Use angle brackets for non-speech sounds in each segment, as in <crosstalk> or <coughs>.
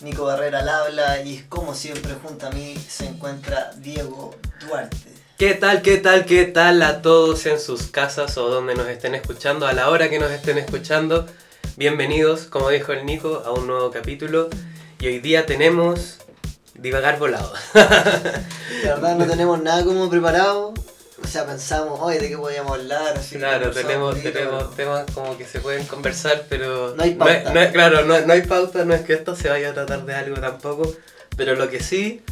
Nico Barrera al habla y como siempre junto a mí se encuentra Diego Duarte. ¿Qué tal, qué tal, qué tal a todos en sus casas o donde nos estén escuchando, a la hora que nos estén escuchando? Bienvenidos, como dijo el Nico, a un nuevo capítulo y hoy día tenemos divagar volado. La verdad no tenemos nada como preparado. O sea, pensamos, hoy ¿de qué podíamos hablar? Así Claro, tenemos, tenemos temas como que se pueden conversar, pero... No hay pauta. no es- claro, no, no hay pauta, no es que esto se vaya a tratar de algo tampoco, pero lo que sí,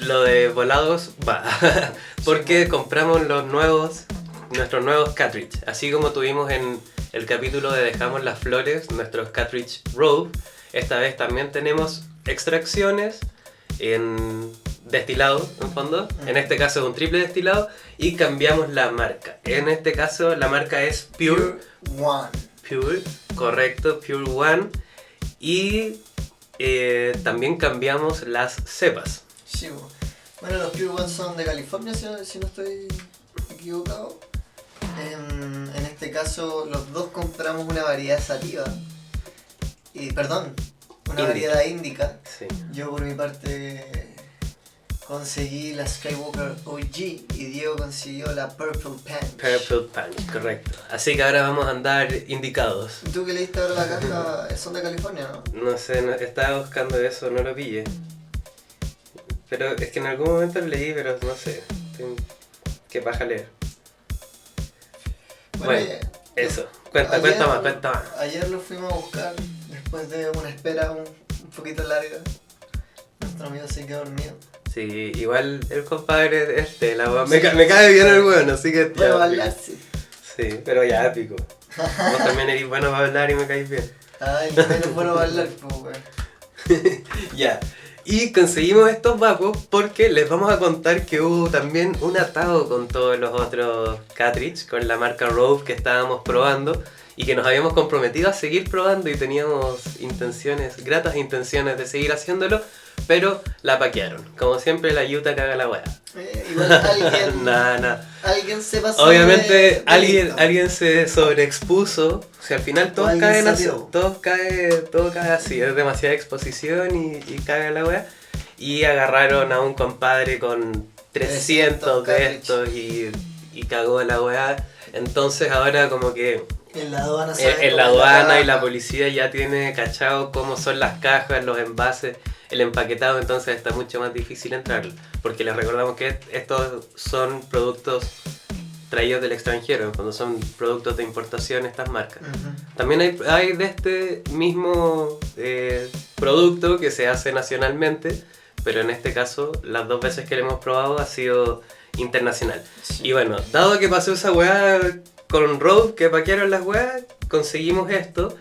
lo de volados va, <laughs> porque compramos los nuevos, nuestros nuevos cartridge, así como tuvimos en el capítulo de Dejamos las Flores, nuestros cartridge Rogue, esta vez también tenemos extracciones en destilado, en fondo. En este caso es un triple destilado y cambiamos la marca. En este caso la marca es Pure, One. Pure, correcto, Pure One. Y eh, también cambiamos las cepas. Sí, bueno, los Pure One son de California, si no, si no estoy equivocado. En, en este caso, los dos compramos una variedad sativa. Y, perdón, una variedad índica. Sí. Yo, por mi parte, conseguí la Skywalker OG y Diego consiguió la Purple Punch. Purple Punch, correcto. Así que ahora vamos a andar indicados. ¿Y ¿Tú que leíste ahora la caja? <laughs> Son de California, ¿no? No sé, no- estaba buscando eso, no lo pillé. Pero es que en algún momento lo leí, pero no sé. Que paja leer. Bueno, eh, Eso, cuenta, ayer- cuenta más, cuenta más. Ayer lo fuimos a buscar después de una espera un, un poquito larga. Nuestro amigo se quedó dormido. Sí, igual el compadre este, la wea- me, ca- me cae bien el bueno, así que. pico. hablar, sí. Sí, pero ya épico. Vos también eres bueno para hablar y me caes bien. Ay, también es bueno hablar, pues, weón. <laughs> Ya. Y conseguimos estos vapos porque les vamos a contar que hubo también un atado con todos los otros cartridge, con la marca Rove que estábamos probando y que nos habíamos comprometido a seguir probando y teníamos intenciones, gratas intenciones de seguir haciéndolo, pero la paquearon. Como siempre la Utah caga la weá. Eh, igual alguien, <laughs> Nada, nada. alguien se pasó. Obviamente de- de alguien, listo. alguien se sobreexpuso. O sea, al final todos caen así. Todos cae, todo cae así. Es demasiada exposición y, y caga la wea. Y agarraron a un compadre con 300 de estos y, y cagó la wea. Entonces ahora como que En la aduana en, la aduana y la policía ya tiene cachado cómo son las cajas, los envases, el empaquetado, entonces está mucho más difícil entrar. Porque les recordamos que estos son productos traídos del extranjero, cuando son productos de importación estas marcas. Ujú. También hay, hay de este mismo eh, producto que se hace nacionalmente, pero en este caso las dos veces que lo hemos probado ha sido internacional. Sí. Y bueno, dado que pasó esa weá con Road, que paquearon las weas, conseguimos esto,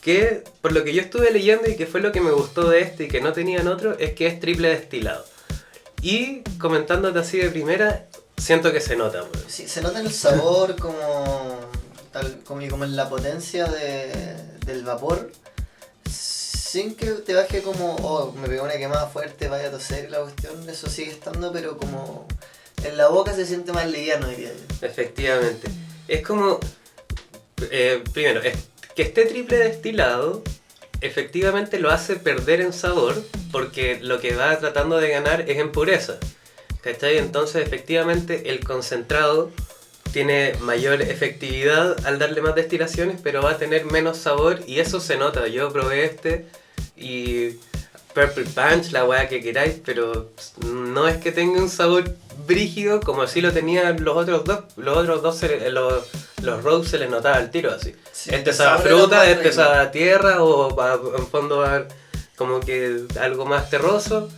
que por lo que yo estuve leyendo y que fue lo que me gustó de este y que no tenían otro, es que es triple destilado. Y comentándote así de primera, siento que se nota, weón. Sí, se nota el sabor como, tal, como, en la potencia de, del vapor. Sin que te baje como, oh, me pegó una quemada fuerte, vaya a toser la cuestión, eso sigue estando, pero como en la boca se siente más liviano, diría yo. Efectivamente. Es como, eh, primero, que esté triple destilado, efectivamente lo hace perder en sabor, porque lo que va tratando de ganar es en pureza. ¿Cachai? Entonces, efectivamente, el concentrado tiene mayor efectividad al darle más destilaciones, pero va a tener menos sabor y eso se nota. Yo probé este y Purple Punch, la weá que queráis, pero no es que tenga un sabor brígido como si lo tenían los otros dos. Los otros dos, se le- los, los Rose se les notaba el tiro así. Sí, este sabe a fruta, este sabe a tierra o en fondo a- como que algo más terroso.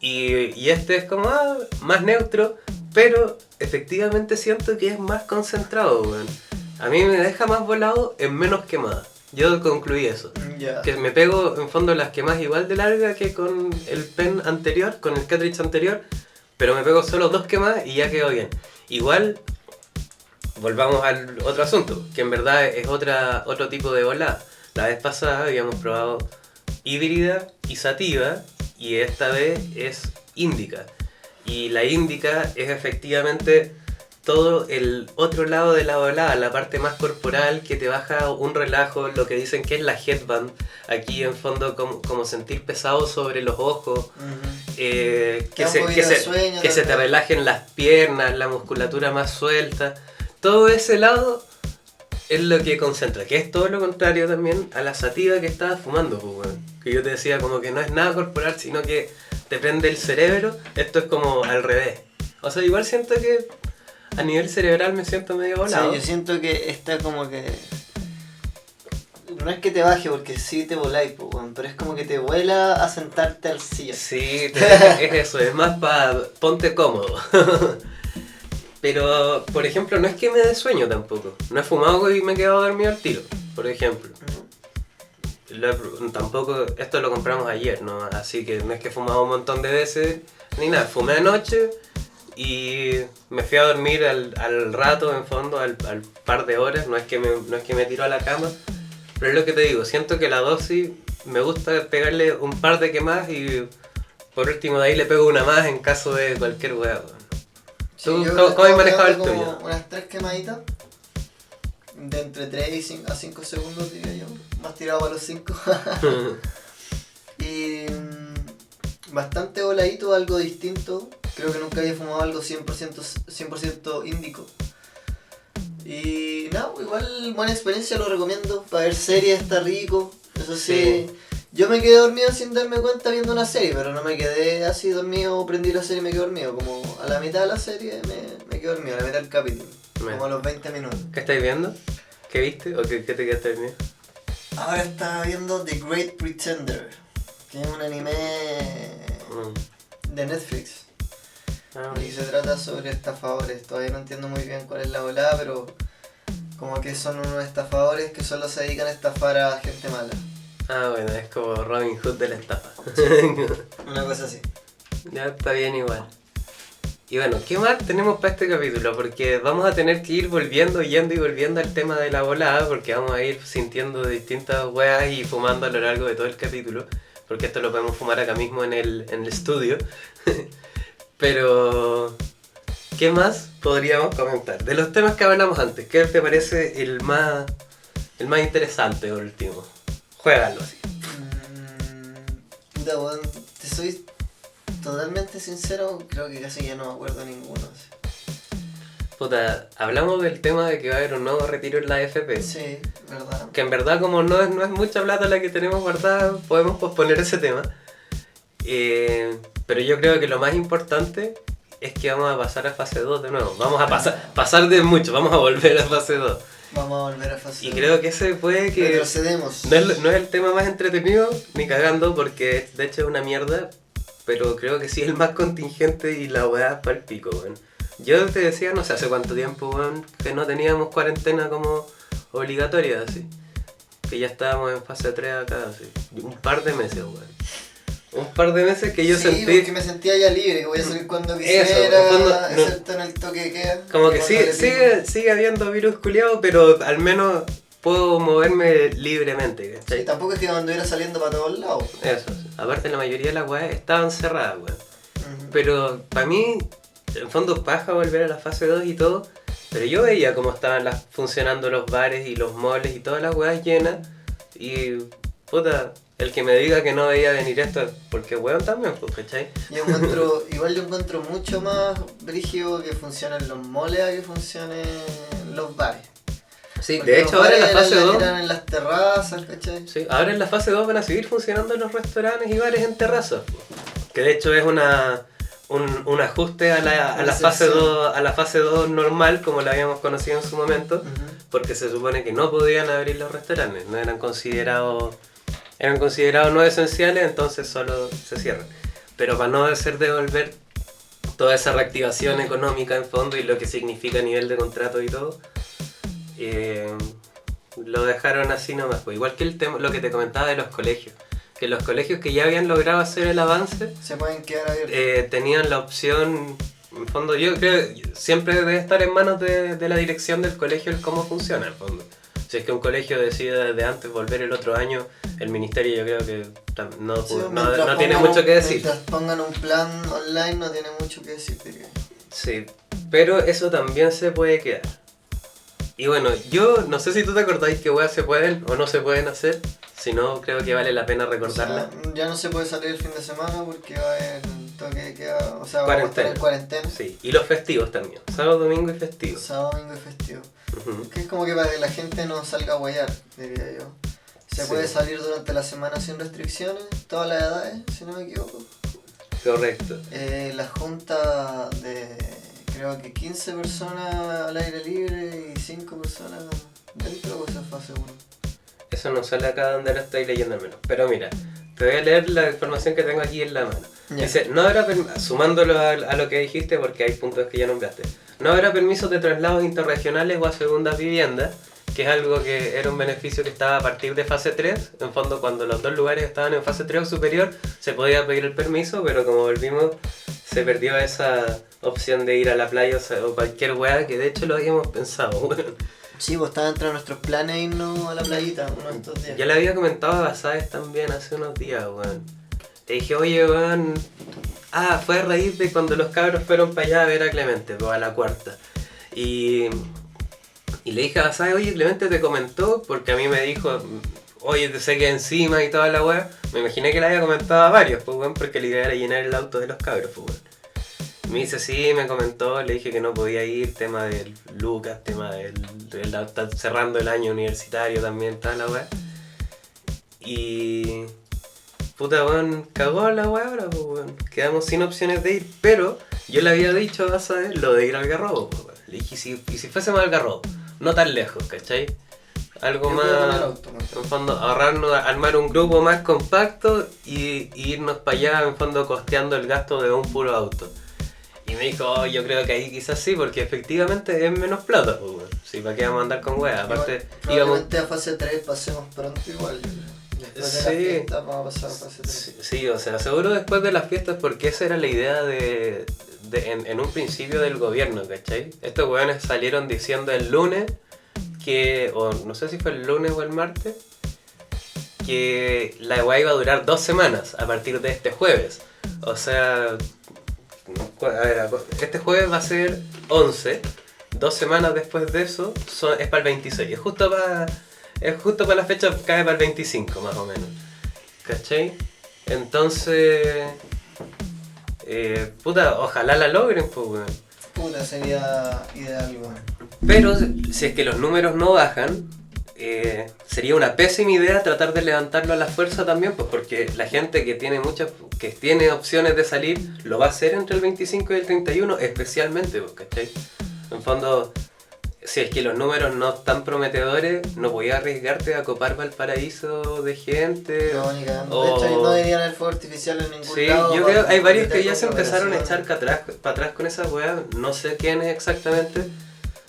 Y, y este es como ah, más neutro, pero efectivamente siento que es más concentrado, weón. A mí me deja más volado en menos quemada. Yo concluí eso. Ya. Que me pego en fondo las quemas igual de larga que con el pen anterior, con el cartridge anterior, pero me pego solo dos quemas y ya quedó bien. Igual, volvamos al otro asunto, que en verdad es otra, otro tipo de volada. La vez pasada habíamos probado híbrida y sativa y esta vez es índica. Y la índica es efectivamente todo el otro lado de la volada, la parte más corporal que te baja un relajo, lo que dicen que es la headband, aquí en fondo como, como sentir pesado sobre los ojos, eh, que, se, que, se, que se te relajen las piernas, la musculatura más suelta, todo ese lado es lo que concentra, que es todo lo contrario también a la sativa que estabas fumando, pues, que yo te decía como que no es nada corporal, sino que te prende el cerebro, esto es como al revés. O sea, igual siento que a nivel cerebral me siento medio volado. Sí, yo siento que está como que. No es que te baje porque sí te voláis, pero es como que te vuela a sentarte al silla. Sí, <laughs> es eso, es más para ponte cómodo. <laughs> Pero, por ejemplo, no es que me dé sueño tampoco. No he fumado y me he quedado dormido al tiro, por ejemplo. tampoco, esto lo compramos ayer, ¿no? Así que no es que he fumado un montón de veces ni nada. Fumé anoche y me fui a dormir al, al rato, en fondo, al, al, par de horas. No es, que me, no es que me tiro a la cama, pero es lo que te digo. Siento que la dosis me gusta pegarle un par de que más y por último de ahí le pego una más en caso de cualquier hueá. ¿Tú, ¿Cómo, has manejado el tuyo? Unas tres quemaditas. De entre 3 a 5 segundos, diría yo. Más tirado a los 5. <laughs> <laughs> y mm, bastante voladito, algo distinto. Creo que nunca había fumado algo 100%, 100 índico. Y nada, igual buena experiencia, lo recomiendo. Para ver series está rico. Eso sí. Yo me quedé dormido sin darme cuenta viendo una serie, pero no me quedé así dormido, prendí la serie y me quedé dormido. Como a la mitad de la serie me, me quedé dormido, a la mitad del capítulo. Como a los 20 minutos. ¿Qué estáis viendo? ¿Qué viste o qué, qué te quedaste dormido? Ahora estaba viendo The Great Pretender, que es un anime mm. de Netflix. Ah, y se trata sobre estafadores. Todavía no entiendo muy bien cuál es la volada, pero como que son unos estafadores que solo se dedican a estafar a gente mala. Ah, bueno, es como Robin Hood de la estafa. <laughs> Una cosa así. Ya está bien igual. Y bueno, ¿qué más tenemos para este capítulo? Porque vamos a tener que ir volviendo, yendo y volviendo al tema de la volada, porque vamos a ir sintiendo distintas weas y fumando a lo largo de todo el capítulo, porque esto lo podemos fumar acá mismo en el, en el estudio. <laughs> Pero, ¿qué más podríamos comentar? De los temas que hablamos antes, ¿qué te parece el más, el más interesante último? Juégalo así. Mm, te soy totalmente sincero, creo que casi ya no me acuerdo ninguno. Puta, hablamos del tema de que va a haber un nuevo retiro en la FP. Sí, verdad. Que en verdad como no es, no es mucha plata la que tenemos guardada, podemos posponer ese tema. Eh, pero yo creo que lo más importante es que vamos a pasar a fase 2 de nuevo. Vamos a pasar, pasar de mucho, vamos a volver a fase 2. Vamos a volver a fase Y creo que ese puede que... Retrocedemos. No es, no es el tema más entretenido, ni cagando, porque de hecho es una mierda, pero creo que sí es el más contingente y la weá para el pico, weón. Yo te decía, no sé hace cuánto tiempo, weón, que no teníamos cuarentena como obligatoria, así. Que ya estábamos en fase 3 acá, así. Un par de meses, weón un par de meses que yo sí, sentí. porque me sentía ya libre, voy a salir cuando quisiera, Eso, excepto en el toque que queda. Como que sigue, sigue, sigue habiendo virus culiado, pero al menos puedo moverme libremente. ¿cachai? Sí, tampoco es que anduviera saliendo para todos lados. Eso, aparte la mayoría de las weas estaban cerradas, weón. Pero para mí, en fondo paja volver a la fase 2 y todo, pero yo veía cómo estaban las, funcionando los bares y los moles y todas las weas llenas, y puta, el que me diga que no veía venir esto, porque weón también, pues, ¿cachai? Yo encuentro, <laughs> igual yo encuentro mucho más brígido que funcionen los moles a que funcionen los bares. Sí, de hecho ahora en la fase 2... en las terrazas, ¿cachai? Sí, ahora en la fase 2 van a seguir funcionando los restaurantes y bares en terrazas. Que de hecho es una, un, un ajuste a la, a la fase 2, a la fase 2 normal, como la habíamos conocido en su momento, porque se supone que no podían abrir los restaurantes, no eran considerados eran considerados no esenciales, entonces solo se cierran. Pero para no hacer devolver toda esa reactivación económica en fondo y lo que significa a nivel de contrato y todo, eh, lo dejaron así nomás. Pues igual que el tema, lo que te comentaba de los colegios. Que los colegios que ya habían logrado hacer el avance se pueden quedar abiertos. Eh, tenían la opción, en fondo yo creo siempre debe estar en manos de, de la dirección del colegio el cómo funciona en fondo. Si es que un colegio decide desde antes volver el otro año, el ministerio yo creo que no, tiene mucho que decir. Mientras pongan un plan online no tiene mucho que decir. Sí, Pero eso también se puede quedar. Y bueno, yo no sé si tú te acordáis que weas se pueden o no se pueden hacer. Si no, creo que vale la pena O recordarla. sea, ya no se puede salir el fin de semana porque va a haber toque de queda, o sea, Cuarentena. vamos a cuarentena. Sí, y los festivos también. Sábado, domingo y festivos. Sábado, domingo y festivo. Que es como que para que la gente no salga a guayar, diría yo. Se Sí. puede salir durante la semana sin restricciones, todas las edades, si no me equivoco. Correcto. Eh, la junta de creo que 15 personas al aire libre y 5 personas dentro, o esa fase 1. Eso no sale acá donde lo estoy leyendo al menos. Pero mira, te voy a leer la información que tengo aquí en la mano. Dice, no perm- sumándolo a, a lo que dijiste porque hay puntos que ya nombraste. No habrá permisos de traslados interregionales o a segundas viviendas, que es algo que era un beneficio que estaba a partir de fase 3. En fondo, cuando los dos lugares estaban en fase 3 o superior, se podía pedir el permiso, pero como volvimos, se perdió esa opción de ir a la playa o, sea, o cualquier weá, que de hecho lo habíamos pensado. <laughs> weón. Sí, pues estaba entre nuestros planes irnos a la playita uno de estos días. Ya le había comentado a Basáez también hace unos días, weón. Le dije, oye, weón. Ah, fue a raíz de cuando los cabros fueron para allá a ver a Clemente, pues a la cuarta. Y, y le dije a Basáez, oye, Clemente te comentó, porque a mí me dijo, oye, te sé que encima y toda la weá. Me imaginé que le había comentado a varios, pues, weón, porque la idea era llenar el auto de los cabros, pues, weón. Me dice, sí, me comentó, le dije que no podía ir, tema del Lucas, tema del, del cerrando el año universitario también, toda la weá. Y. Puta, weón, cagó la weá ahora, pues, weón. Quedamos sin opciones de ir, pero yo le había dicho a Basae lo de ir al garrobo, pues, weón. Le dije, ¿y si, y si fuésemos al garrobo? No tan lejos, ¿cachai? Algo Yo más. auto, ¿no? En fondo, ahorrarnos, armar un grupo más compacto y, y irnos para allá, en fondo, costeando el gasto de un puro auto. Y me dijo, oh, yo creo que ahí quizás sí, porque efectivamente es menos plata, pues, weón. Sí, ¿para qué vamos a andar con weas? Aparte, íbamos. a fase 3 pasemos pronto igual. Después de Sí. la fiesta vamos a pasar a fase 3. Sí, sí, o sea, seguro después de las fiestas, porque esa era la idea de, de- en, en un principio del gobierno, ¿cachai? Estos weones salieron diciendo el lunes que, o no sé si fue el lunes o el martes, que la weá iba a durar dos semanas a partir de este jueves. O sea, a ver, este jueves va a ser 11, dos semanas después de eso son- es para el 26, es justo para... Es justo para la fecha, cae para el 25 más o menos. ¿Cachai? Entonces. Eh, puta, ojalá la logren, pues, weón. Puta, sería ideal igual. Pero si es que los números no bajan, eh, sería una pésima idea tratar de levantarlo a la fuerza también, pues porque la gente que tiene muchas, que tiene opciones de salir, lo va a hacer entre el 25 y el 31, especialmente, pues, ¿cachai? En fondo, si es que los números no están prometedores, no voy a arriesgarte a copar Valparaíso de gente. No, ni cagando. o- De hecho, no deberían haber fuego artificial en ningún Sí, lado. yo creo hay varios que ya se empezaron a echar para atrás, para atrás con esa weá, no sé quién es exactamente,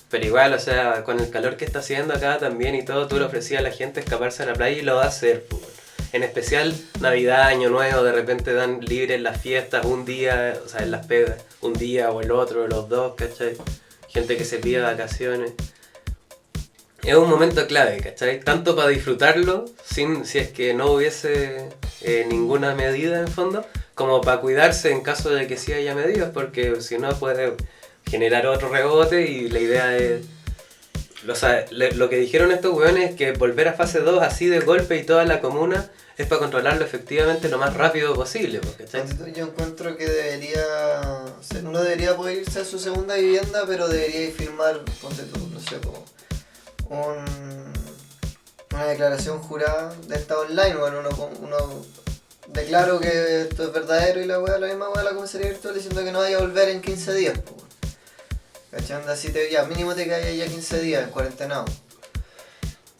pero igual, o sea, con el calor que está haciendo acá también y todo, tú le ofrecías a la gente escaparse a la playa y lo va a hacer, pues. En especial Navidad, Año Nuevo, de repente dan libre en las fiestas un día, o sea, en las pegas, un día o el otro, los dos, ¿cachai? Gente que se pide vacaciones. Es un momento clave, ¿cachai? Tanto para disfrutarlo, sin, si es que no hubiese eh, ninguna medida en fondo, como para cuidarse en caso de que sí haya medidas, porque si no puede generar otro rebote y la idea es... Lo que dijeron estos weones es que volver a fase 2 así de golpe y toda la comuna es para controlarlo efectivamente lo más rápido posible, pues, tú, Yo encuentro que debería. o sea, uno debería poder irse a su segunda vivienda, pero debería ir firmar, ponte tú, no sé, como. Un, una declaración jurada de esta online. Bueno, uno, uno declaro que esto es verdadero y la wea, la misma wea de la comisaría virtual diciendo que no vaya a volver en 15 días. po. ¿Cachai? Anda, Así te, ya, mínimo te quedas ya 15 días, cuarentenado.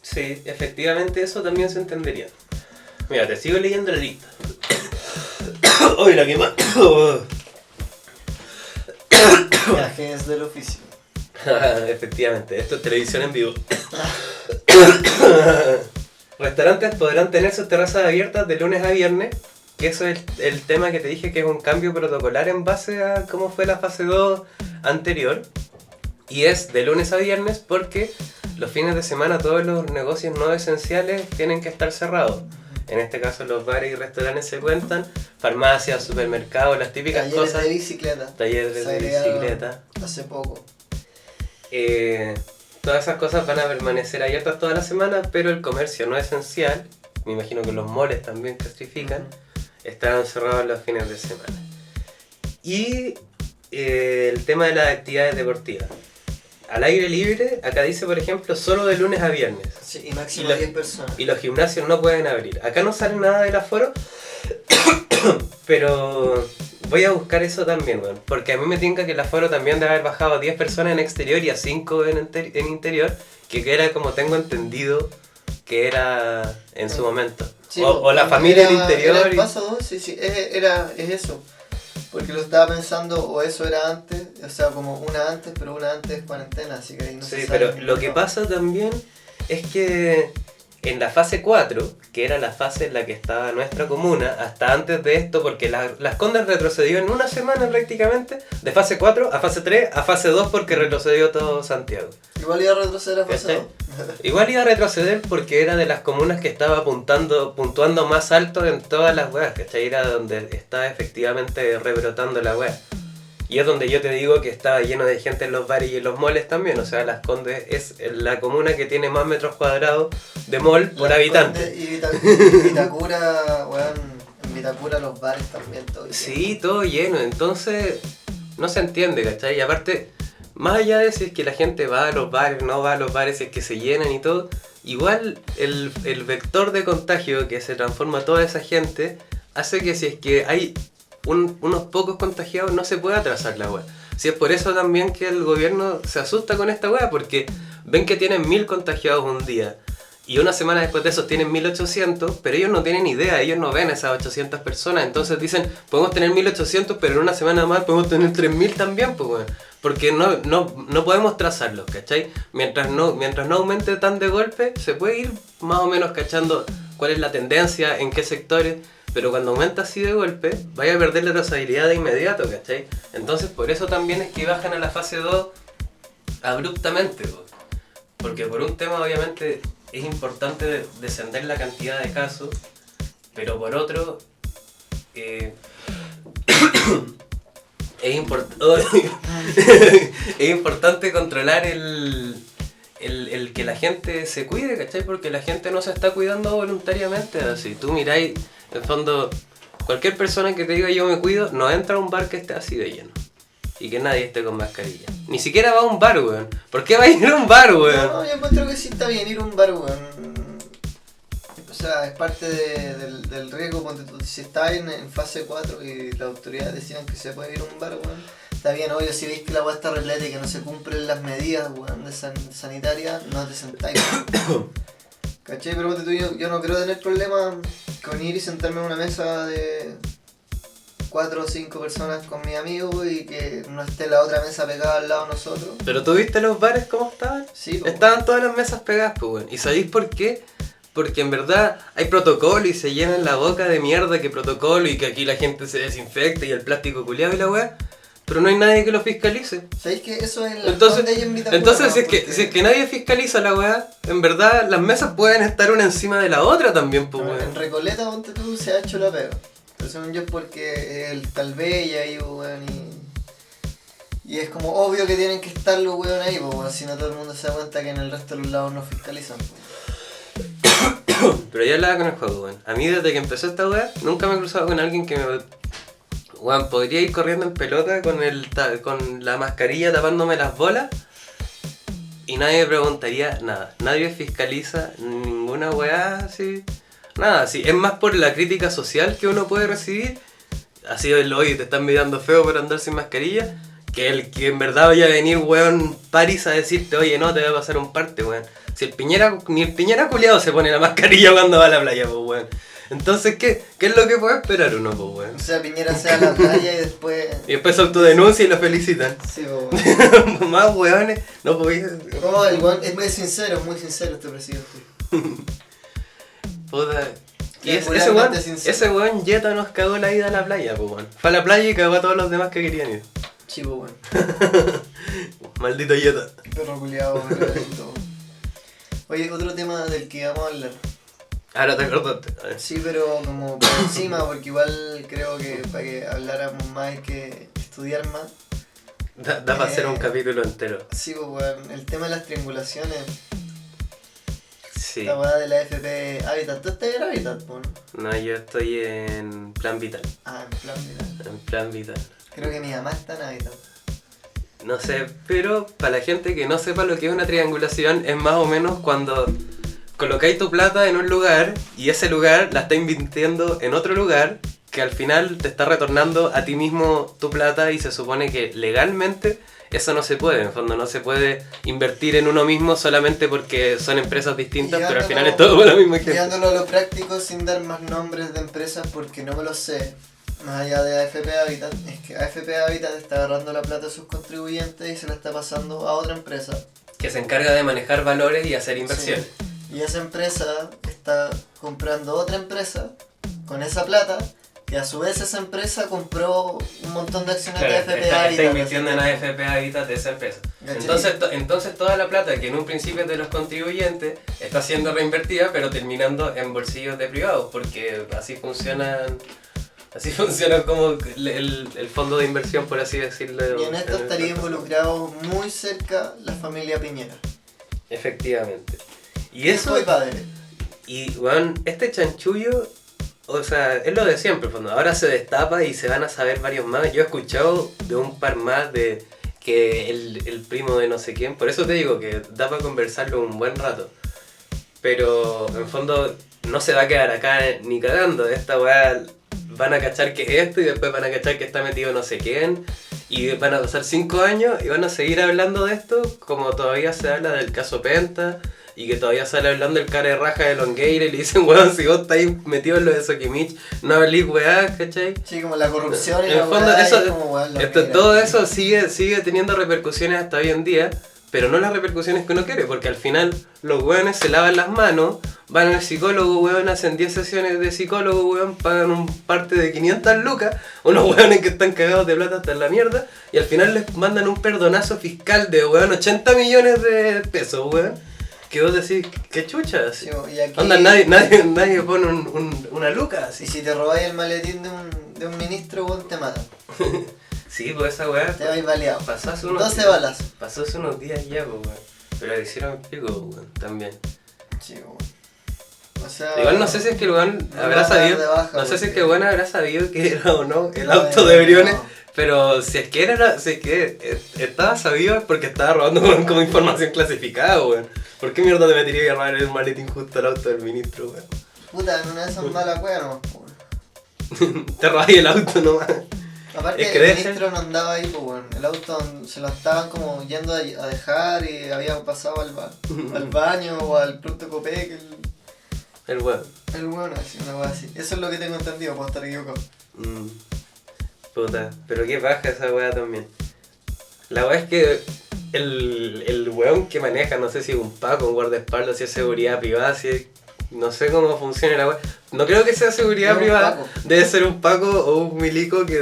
Sí, efectivamente eso también se entendería. Mira, te sigo leyendo la lista. <coughs> ¡Uy, la que más! <coughs> Viajes del oficio. <coughs> Efectivamente, esto es televisión en vivo. Restaurantes podrán tener sus terrazas abiertas de lunes a viernes, que eso es el, el tema que te dije que es un cambio protocolar en base a cómo fue la fase 2 anterior. Y es de lunes a viernes porque los fines de semana todos los negocios no esenciales tienen que estar cerrados. En este caso los bares y restaurantes se cuentan, farmacias, supermercados, las típicas Talleres cosas. de bicicleta. Talleres de bicicleta. Hace poco. Eh, todas esas cosas van a permanecer abiertas toda la semana, pero el comercio no esencial, me imagino que los moles también clasifican, estarán cerrados los fines de semana. Y eh, el tema de las actividades deportivas. Al aire libre, acá dice, por ejemplo, solo de lunes a viernes. Sí, y máximo Y lo- 10 personas. Y los gimnasios no pueden abrir. Acá no sale nada del aforo, <coughs> pero voy a buscar eso también. Porque a mí me tinca que el aforo también debe haber bajado a 10 personas en exterior y a 5 en, en interior, que era como tengo entendido que era en su momento. Sí, o, la familia era- interior. Era el y- paso 2, sí, sí, era, es eso. Porque lo estaba pensando, o eso era antes, o sea, como una antes, pero una antes es cuarentena, así que ahí no Sí, se pero lo que pasa también es que en la fase 4, que era la fase en la que estaba nuestra comuna, hasta antes de esto, porque la- las Condes retrocedió en una semana prácticamente, de fase 4 a fase 3 a fase 2 porque retrocedió todo Santiago. Igual iba a retroceder a fase ¿Cachai? 2. <laughs> Igual iba a retroceder porque era de las comunas que estaba apuntando, puntuando más alto en todas las weas, ¿cachai? Era donde está efectivamente rebrotando la wea. Y es donde yo te digo que estaba lleno de gente en los bares y en los moles también. O sea, Las Condes es la comuna que tiene más metros cuadrados de mall por Las habitante. Y Vita- Vitacura, weón, en Vitacura los bares también, todo lleno. Sí, todo lleno. Entonces, no se entiende, ¿cachai? Y aparte, más allá de si es que la gente va a los bares, no va a los bares, si es que se llenan y todo, igual el, el vector de contagio que se transforma toda esa gente hace que si es que hay un- unos pocos contagiados no se pueda atrasar la web. Si es por eso también que el gobierno se asusta con esta wea, porque ven que tienen mil contagiados un día. Y una semana después de esos tienen 1800, pero ellos no tienen idea, ellos no ven a esas 800 personas. Entonces dicen, podemos tener 1800, pero en una semana más podemos tener 3000 también, pues bueno. Porque no, no, no podemos trazarlos, ¿cachai? Mientras no, mientras no aumente tan de golpe, se puede ir más o menos cachando cuál es la tendencia, en qué sectores. Pero cuando aumenta así de golpe, vaya a perder la trazabilidad de inmediato, ¿cachai? Entonces por eso también es que bajan a la fase 2 abruptamente, po. porque por un tema obviamente es importante descender la cantidad de casos, pero por otro eh, <coughs> es, import- <laughs> es importante controlar el, el, el que la gente se cuide, ¿cachai? Porque la gente no se está cuidando voluntariamente, así. Tú miráis, en el fondo, cualquier persona que te diga yo me cuido, no entra a un bar que esté así de lleno. Y que nadie esté con mascarilla. Ni siquiera va a un bar, weón. ¿Por qué va a ir a un bar, weón? No, yo encuentro que sí está bien ir a un bar, weón. O sea, es parte de- del, del riesgo. tú, Si está en, en fase 4 y las autoridades decían que se puede ir a un bar, weón. Está bien, obvio, si veis que la weá está repleta y que no se cumplen las medidas, weón, de san- sanitarias, no te sentáis. <coughs> ¿Cachai? Pero yo, yo no creo tener problema con ir y sentarme en una mesa de cuatro o cinco personas con mi amigo y que no esté la otra mesa pegada al lado de nosotros. Pero tú viste los bares cómo estaban? Sí, Estaban todas las mesas pegadas, pues, weón. ¿Y sabéis por qué? Porque en verdad hay protocolo y se llenan la boca de mierda que protocolo y que aquí la gente se desinfecta y el plástico culiado y la weá. Pero no hay nadie que lo fiscalice. ¿Sabéis que eso es la Entonces, en entonces si, es que, Porque- si es que nadie fiscaliza la weá, en verdad las mesas pueden estar una encima de la otra también, pues, En weón. Recoleta, ponte tú, se ha hecho la pega. Pero según yo porque el tal y ahí, weón, y... Y es como obvio que tienen que estar los weón ahí, pues, weón, si no todo el mundo se da cuenta que en el resto de los lados no fiscalizan. pues. <coughs> Pero yo hablaba con el juego, weón. A mí desde que empezó esta weá, nunca me he cruzado con alguien que me... Weón, podría ir corriendo en pelota con, el con la mascarilla tapándome las bolas y nadie me preguntaría nada. Nadie fiscaliza ninguna weá así. Nada, así. Es más por la crítica social que uno puede recibir. Así el oye, te están mirando feo por andar sin mascarilla. Que el que en verdad vaya a venir, weón, París a decirte, oye, no, te va a pasar un parte, weón. Si el Piñera, ni el Piñera culiado se pone la mascarilla cuando va a la playa, pues, weón. Entonces, ¿qué, ¿qué es lo que puede esperar uno, pues, weón? O sea, Piñera sea la playa y después... <laughs> Y después se autodenuncia y lo felicitan. Sí, pues, weón. <laughs> Más weones, no podéis. No, el weón es muy sincero, muy sincero este presidente. <laughs> Puta. Y es- ese weón, ese weón Jetta nos cagó la ida a la playa, pues weón. Fue a la playa y cagó a todos los demás que querían ir. Chivo, weón. Maldito Jetta. Perro culiado, weón. Oye, otro tema del que vamos a hablar. Ahora te acordaste. Sí, pero como por encima, porque igual creo que para que habláramos más hay que estudiar más. Da, da para hacer un Eh. capítulo entero. Sí, pues weón, el tema de las triangulaciones, Sí. la weá de la FP Habitat. ¿Tú estás en Habitat, po, no? No, yo estoy en plan vital. Ah, en plan, mira. En plan vital. Creo que mi mamá está en Habitat. No sé, pero para la gente que no sepa lo que es una triangulación, es más o menos cuando colocáis tu plata en un lugar y ese lugar la está invirtiendo en otro lugar que al final te está retornando a ti mismo tu plata y se supone que legalmente eso no se puede. En fondo no se puede invertir en uno mismo solamente porque son empresas distintas, pero al final es todo por la misma gente. Llevándolo a lo práctico sin dar más nombres de empresas porque no me lo sé. Más allá de AFP Habitat, es que AFP Habitat está agarrando la plata de sus contribuyentes y se la está pasando a otra empresa. Que se encarga de manejar valores y hacer inversiones. Sí. Y esa empresa está comprando otra empresa con esa plata, que a su vez esa empresa compró un montón de acciones Claro, de AFP está, Habitat. está invirtiendo en AFP Habitat de esa empresa. Entonces, to- entonces toda la plata que en un principio es de los contribuyentes está siendo reinvertida pero terminando en bolsillos de privados porque así funcionan así <laughs> funciona como el, el- el fondo de inversión por así decirlo. Y en esto estaría involucrado muy cerca la familia Piñera. Efectivamente. Y eso padre. y bueno, este chanchullo o sea, es lo de siempre, fondo. ahora se destapa y se van a saber varios más. Yo he escuchado de un par más de que el, el primo de no sé quién, por eso te digo que da para conversarlo un buen rato. Pero en fondo no se va a quedar acá ni cagando. Esta weá van a cachar que es esto y después van a cachar que está metido no sé quién. Y van a pasar cinco años y van a seguir hablando de esto como todavía se habla del caso Penta. Y que todavía sale hablando el cara de raja de Longueira y le dicen, weón, si vos estáis metido en lo de Sokimich, no hablís weá, ¿cachai? Sí, como la corrupción y En la fondo, weá, eso- como, Esto, todo eso sigue, sigue teniendo repercusiones hasta hoy en día, pero no las repercusiones que uno quiere, porque al final los weones se lavan las manos, van al psicólogo, weón, hacen 10 sesiones de psicólogo, weón, pagan un parte de 500 lucas, unos weones que están cagados de plata hasta en la mierda, y al final les mandan un perdonazo fiscal de, weón, 80 millones de pesos, weón. Que vos decís, qué chuchas. Sí, y aquí- Onda, nadie, nadie, <laughs> nadie pone un- un- una luca así. Y si te robáis el maletín de un, de un ministro, weón, te matan. <laughs> Sí, pues esa weá. Te vais baleado. Pasó hace unos 12 días. balas. Pasó hace unos días ya, pues, weón. Pero le hicieron pico, weón, también. Sí, weón. O sea, Igual no sé si es que el weón habrá sabido. baja, no sé si es que el weón habrá sabido que era o no el auto no, de Briones. no. Pero si es que era, si es que eh, estaba sabido es porque estaba robando como información clasificada, weón. ¿Por qué mierda te metería a robar el maletín justo al auto del ministro, weón? Puta, en una de esas malas weas nomás, weón. <laughs> te robáis el auto nomás. Aparte, el ministro no andaba ahí, pues, weón. El auto se lo estaban como yendo a dejar y había pasado al, ba- <laughs> al baño o al club de Copec. El weón. el weón, así, una wea así. Eso es lo que tengo entendido, puedo estar equivocado. Mm. Puta, pero qué baja esa weá también. La weá es que el, el weón que maneja, no sé si es un Paco, un guardaespaldas, si es seguridad privada, si es- No sé cómo funciona la weá. No creo que sea seguridad privada. Debe ser un Paco o un milico que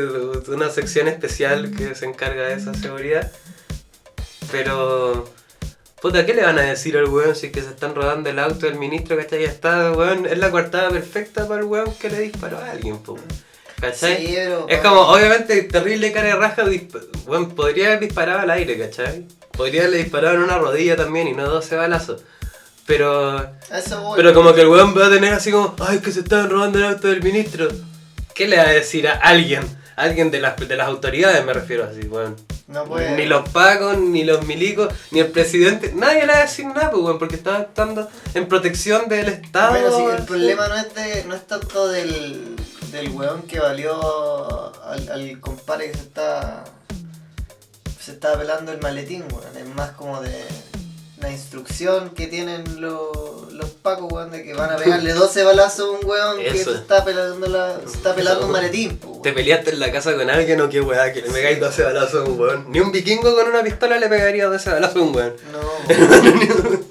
una sección especial que se encarga de esa seguridad. Pero. Puta, ¿qué le van a decir al weón si es que se están rodando el auto del ministro, ¿cachai? Ya está, weón, es la coartada perfecta para el weón que le disparó a alguien, po. ¿Cachai? Sí, pero. Es como, obviamente, terrible cara de raja, weón, podría haber disparado al aire, ¿cachai? Podría haberle disparado en una rodilla también y no 12 balazos. Pero, eso pero como que el weón va a tener así como, ay, que se estaban robando el auto del ministro. ¿Qué le va a decir a alguien? Alguien de las, de las autoridades me refiero así, weón. No puede. Ni los pagos, ni los milicos, ni el presidente, nadie le va a decir nada, pues, weón, porque está actuando en protección del Estado. Bueno, sí, el problema no es, de, no es tanto del, del weón que valió al, al compadre que se está se está pelando el maletín, weón. Es más como de la instrucción que tienen los, los pacos, weón, de que van a pegarle 12 balazos a un weón que se está pelando, la, se está pelando un maletín, po, weón. Te peleaste en la casa con alguien o qué weá, que le pegáis 12 balazos a un weón. Ni un vikingo con una pistola le pegaría 12 balazos a un weón. No, weón. <laughs>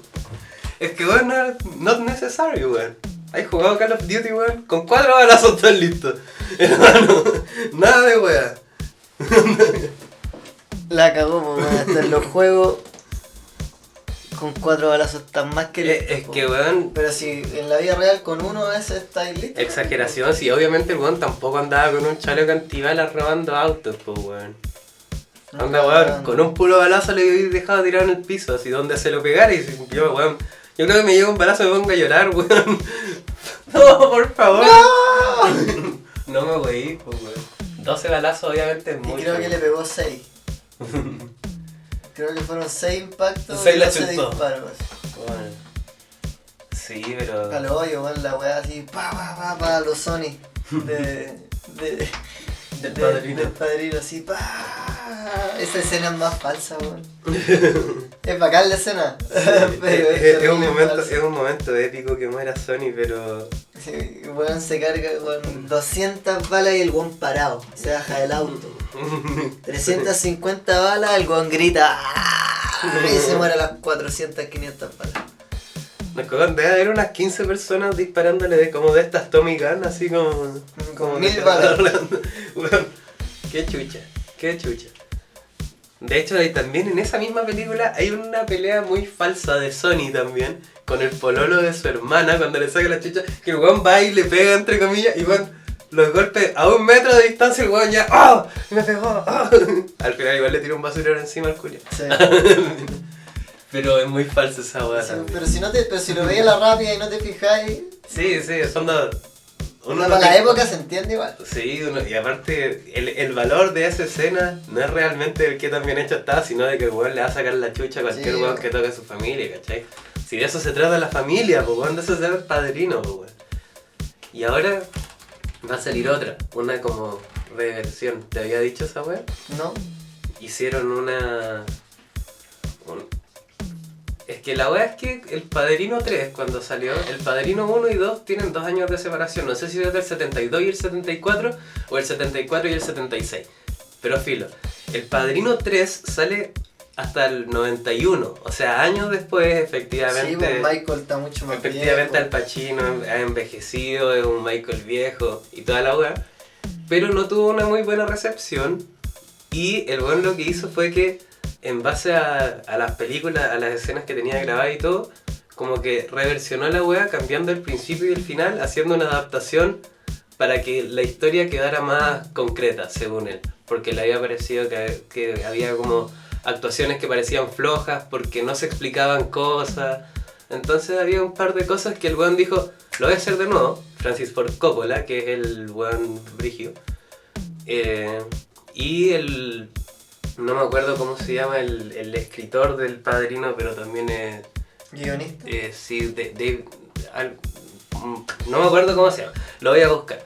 Es que weón, no not necessary, weón. Hay jugado Call of Duty, weón, con 4 balazos están listos. <laughs> Hermano, nada de weá. <laughs> La cagó, weón. Hasta en los juegos con cuatro balazos están más que Es, listos, es que, weón, Pero si en la vida real con uno ese está listo. exageración, sí, obviamente el weón tampoco andaba con un chaleco antibalas robando autos, pues, weón. Anda, weón, con un puro balazo le había dejado tirado en el piso, así donde se lo pegara y yo, weón, yo creo que me llega un balazo y me pongo a llorar, <laughs> weón. No, por favor. No, <laughs> me voy, pues, weón. 12 balazos obviamente es Y mucho. creo que le pegó 6. <laughs> creo que fueron 6 impactos Seis y la 12 chutó. disparos. Sí, pero... A lo hoyo, weón, la weá así, pa, pa, pa, pa, los Sony. De, de, Del de- padrino. Del padrino, así, pa. Esa escena es más falsa, weón. <laughs> es bacán la escena. <laughs> pero es, es- es un momento, es un momento épico que muera Sony, pero... Sí, weón se carga con 200 balas y el weón parado. Se baja del auto. <laughs> 350 balas, el weón grita. "Ah", Y se muere a las 400, 500 balas. Nos cogan, debe haber unas 15 personas disparándole de como de estas Tommy Gun, así como. como Mil balas. Weón, qué chucha, qué chucha. De hecho, ahí también en esa misma película hay una pelea muy falsa de Sony también, con el pololo de su hermana, cuando le saca la chucha, que el weón va y le pega entre comillas, y weón, los golpes a un metro de distancia, el weón ya, ¡ah! Me pegó, ¡ah! <laughs> Al final igual le tira un basurero encima al culo. Sí. <laughs> Pero es muy falsa esa weá Sí, pero si no te, pero si lo veis a la rápida y no te fijáis, Sí, sí, son dos. uno para no la te- época se entiende igual. Sí, uno- y aparte, el, el valor de esa escena no es realmente el que tan bien hecho está, sino de que el weón le va a sacar la chucha a cualquier Sí. weón que toque a su familia, ¿cachai? Si de eso se trata la familia, pues weón, de eso se trata el padrino, pues weón. Y ahora va a salir otra, una como reversión. ¿Te había dicho esa weón? ¿No? hicieron una. un- Es que la weá es que el Padrino 3, cuando salió, el Padrino 1 y 2 tienen dos años de separación. No sé si es del 72 y el 74 o el 74 y el 76. Pero filo, el Padrino 3 sale hasta el 91. O sea, años después, Sí, efectivamente. pues Michael está mucho más Efectivamente viejo. Al Pacino ha envejecido, es un Michael viejo y toda la weá. Pero no tuvo una muy buena recepción. Y el weón lo que hizo fue que, en base a, las películas, a las escenas que tenía grabadas y todo, como que reversionó la weá cambiando el principio y el final, haciendo una adaptación para que la historia quedara más concreta, según él. Porque le había parecido que, que había como actuaciones que parecían flojas porque no se explicaban cosas. Entonces había un par de cosas que el weón dijo, lo voy a hacer de nuevo. Francis Ford Coppola, que es el weón brigio. Eh, y el... No me acuerdo cómo se llama el, el escritor del padrino, pero también es... Guionista. Eh, sí, de, de- al- no me acuerdo cómo se llama, lo voy a buscar.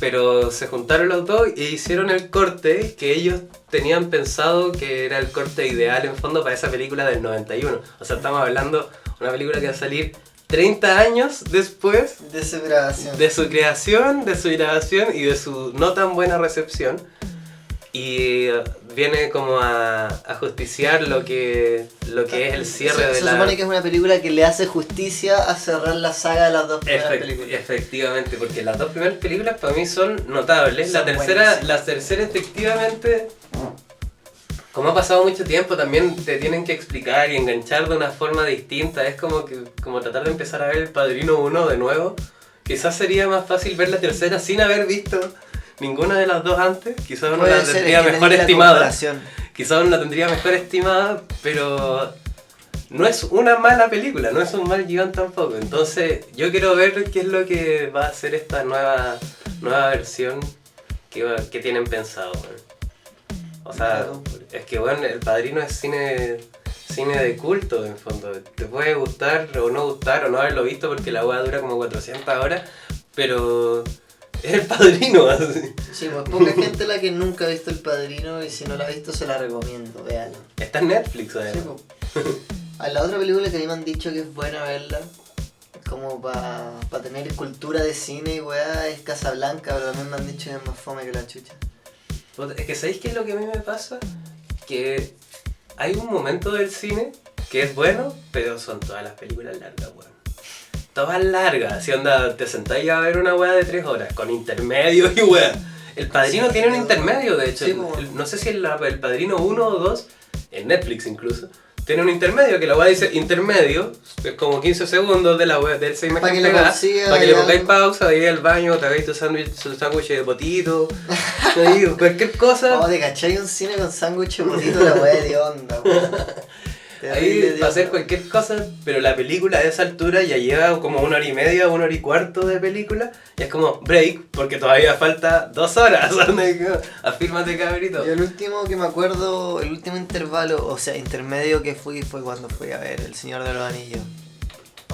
Pero se juntaron los dos e hicieron el corte que ellos tenían pensado que era el corte ideal en fondo para esa película del 91. O sea, estamos hablando de una película que va a salir 30 años después De su grabación. de su creación, de su grabación y de su no tan buena recepción. Y viene como a, a justiciar lo que, lo que es el cierre se, de se la... supone que es una película que le hace justicia a cerrar la saga de las dos primeras Efect- películas. efectivamente, porque las dos primeras películas para mí son notables. la tercera, buenísimas. la tercera efectivamente, como ha pasado mucho tiempo, también te tienen que explicar y enganchar de una forma distinta. Es como que como tratar de empezar a ver el Padrino 1 de nuevo. Quizás sería más fácil ver la tercera sin haber visto ninguna de las dos antes. Quizás uno la tendría mejor estimada. Quizás uno la tendría mejor estimada, pero no es una mala película, no es un mal guion tampoco. Entonces, yo quiero ver qué es lo que va a hacer esta nueva, nueva versión que, que tienen pensado. O sea, es que bueno, el padrino es cine cine de culto en fondo. Te puede gustar o no gustar o no haberlo visto porque la weá dura como 400 horas, pero es el padrino. así. Sí, pues poca gente la que nunca ha visto El Padrino y si no la ha visto se la recomiendo, véanla. Está en Netflix Sí, además. pues. A la otra película que a mí me han dicho que es buena verla, como para tener cultura de cine y weá, es Casablanca, pero también me han dicho que es más fome que la chucha. Es que ¿sabéis qué es lo que a mí me pasa? Que hay un momento del cine que es bueno, pero son todas las películas largas, weón. Todas largas, así onda, te sentáis a ver una weá de tres horas, con intermedio y weá. El Padrino Sí, tiene un intermedio, de hecho. Sí, el- no sé si el, el Padrino 1 o 2, en Netflix incluso, tiene un intermedio, que la weá dice intermedio, es como 15 segundos de la weá de esa imagen pegada, para que le pongáis pausa, ahí al baño, te hagáis tu sándwich de potito, <laughs> ahí, cualquier cosa. Oh, te cachai un cine con sándwich bonito, la weá de onda, weón. <laughs> Terrible Ahí de para hacer onda. cualquier cosa, pero la película a esa altura ya lleva como una hora y media, una hora y cuarto de película, y es como break, porque todavía falta dos horas, <laughs> afírmate cabrito. Yo el último que me acuerdo, el último intervalo, o sea, intermedio que fui fue cuando fui a ver El Señor de los Anillos.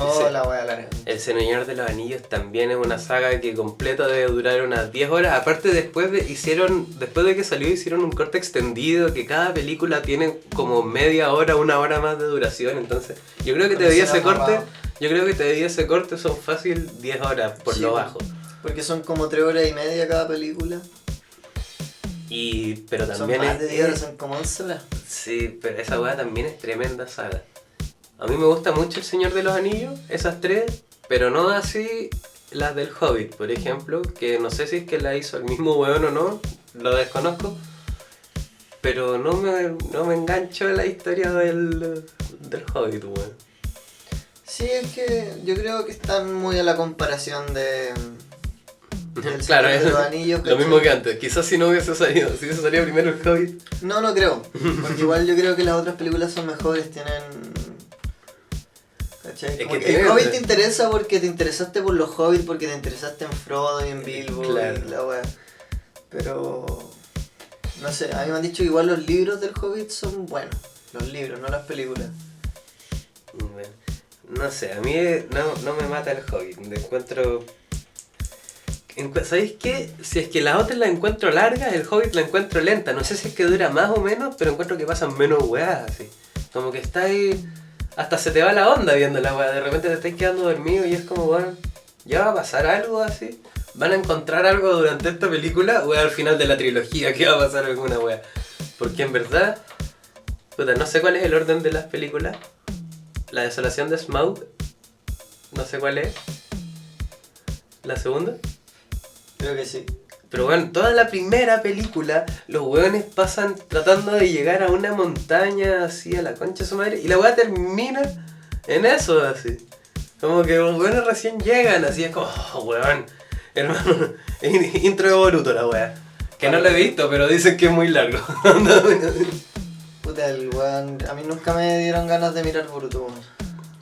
Oh, Ese- la wea larga. El Señor de los Anillos también es una saga que completa debe durar unas 10 horas. Aparte después de hicieron después de que salió hicieron un corte extendido que cada película tiene como media hora, una hora más de duración, entonces yo creo que te debía ese corte, yo creo que te debía ese corte son fácil 10 horas por Sí, lo bajo. Porque son como tres horas y media cada película. Y pero Son también más es, de 10 horas, son como 11 horas. Sí, pero esa weá también es tremenda saga. A mí me gusta mucho El Señor de los Anillos, esas tres, pero no así las del Hobbit, por ejemplo, que no sé si es que la hizo el mismo weón o no, lo desconozco, pero no me, no me engancho en la historia del, del Hobbit, weón. Sí, es que yo creo que están muy a la comparación de. <laughs> del Claro, de los Anillos, lo mismo que antes, quizás si no hubiese salido, si hubiese salido primero el Hobbit, No, no creo. <laughs> Porque igual yo creo que las otras películas son mejores, tienen. ¿Cachai? Es Como que que el Hobbit te interesa porque te interesaste por los Hobbits, porque te interesaste en Frodo y en Bilbo Claro. y la wea. Pero. No sé, a mí me han dicho que igual los libros del Hobbit son buenos. Los libros, no las películas. Bueno, No sé, a mí no, no me mata el Hobbit. Me encuentro. encu- ¿Sabéis qué? Si es que las otras las encuentro largas, el Hobbit la encuentro lenta. No sé si es que dura más o menos, pero encuentro que pasan menos weas así. Como que está ahí. Hasta se te va la onda viendo la wea. De repente te estás quedando dormido y es como, bueno, ¿ya va a pasar algo así? ¿Van a encontrar algo durante esta película? O es al final de la trilogía <laughs> que va a pasar alguna wea? Porque en verdad. Puta, no sé cuál es el orden de las películas. La desolación de Smaug. No sé cuál es. La segunda. Creo que sí. Pero bueno, toda la primera película, los hueones pasan tratando de llegar a una montaña así a la concha de su madre. Y la weá termina en eso así. Como que los hueones recién llegan, así es como, oh, weón. Hermano, <laughs> intro de Boruto la weá. Que no lo he visto, pero dicen que es muy largo. <laughs> Puta, el weón. A mí nunca me dieron ganas de mirar Boruto.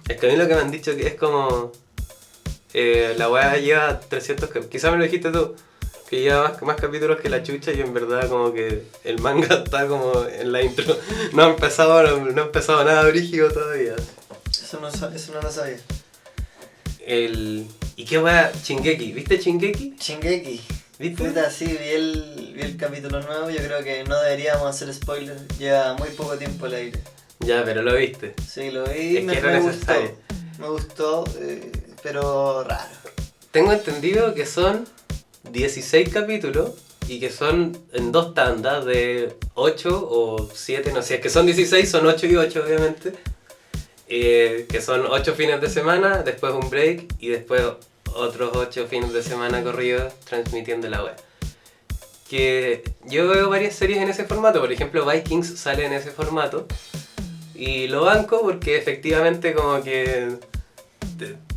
Es que a mí lo que me han dicho que es como. eh, la weá lleva 300 cap- Quizás me lo dijiste tú. Que lleva más, más capítulos que la chucha y en verdad como que el manga <laughs> está como en la intro. No ha empezado, no, no ha empezado nada brígido todavía. Eso no, eso no lo sabía. El. ¿Y qué weá? Chingeki. ¿Viste Chingeki? Shingeki. ¿Viste? Puta, sí, vi el, vi el capítulo nuevo. Yo creo que no deberíamos hacer spoiler. Lleva muy poco tiempo al aire. Ya, pero lo viste. Sí, lo vi. Es me, que era me necesario. gustó. Me gustó, eh, pero raro. Tengo entendido que son 16 capítulos y que son en dos tandas de 8 o 7, no sé, es que son 16, son 8 y 8 obviamente. Eh, que son 8 fines de semana, después un break y después otros 8 fines de semana corridos transmitiendo la web. Que yo veo varias series en ese formato, por ejemplo Vikings sale en ese formato y lo banco porque efectivamente como que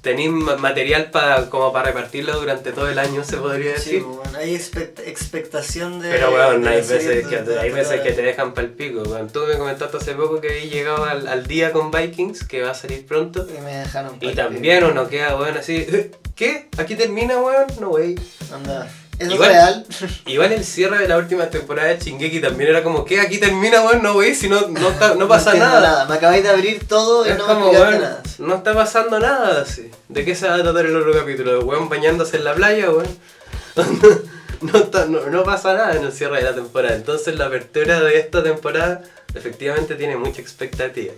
tenéis ma- material para como para repartirlo durante todo el año se podría Sí, decir. bueno, hay expect- expectación de. Pero bueno, de hay veces, que, hay veces que te dejan pal pico. weón. Tú me comentaste hace poco que habéis llegado al, al día con Vikings, que va a salir pronto. Y me dejaron. Y también uno queda, weón, así, "Eh, <laughs> ¿qué? ¿Aquí termina, weón? No, wey. Anda. ¿Eso Igual- es real? Igual el cierre de la última temporada de Shingeki también era como, ¿qué? Aquí termina, weón, no, wey, si no, no, está- no <laughs> pasa entiendo nada. Me acabáis de abrir todo y Es no me como, explicaste weón, nada. no está pasando nada así. ¿De qué se va a tratar el otro capítulo? ¿De weón bañándose en la playa, weón? <laughs> no, está- no, no pasa nada en el cierre de la temporada. Entonces la apertura de esta temporada efectivamente tiene mucha expectativa.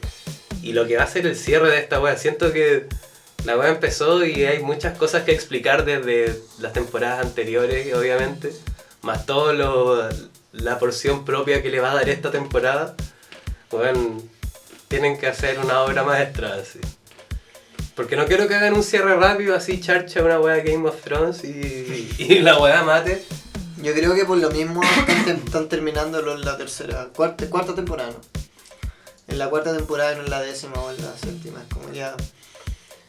Y lo que va a ser el cierre de esta weá, siento que la weá empezó y hay muchas cosas que explicar desde las temporadas anteriores, obviamente. Más todo lo, la porción propia que le va a dar esta temporada. Weón, tienen que hacer una obra maestra así. Porque no quiero que hagan un cierre rápido así, charcha una weá Game of Thrones y, y la weá mate. Yo creo que por lo mismo están, están terminando la tercera, cuarta, cuarta temporada, ¿no? en la cuarta temporada no en la décima o en la séptima. Es como ya.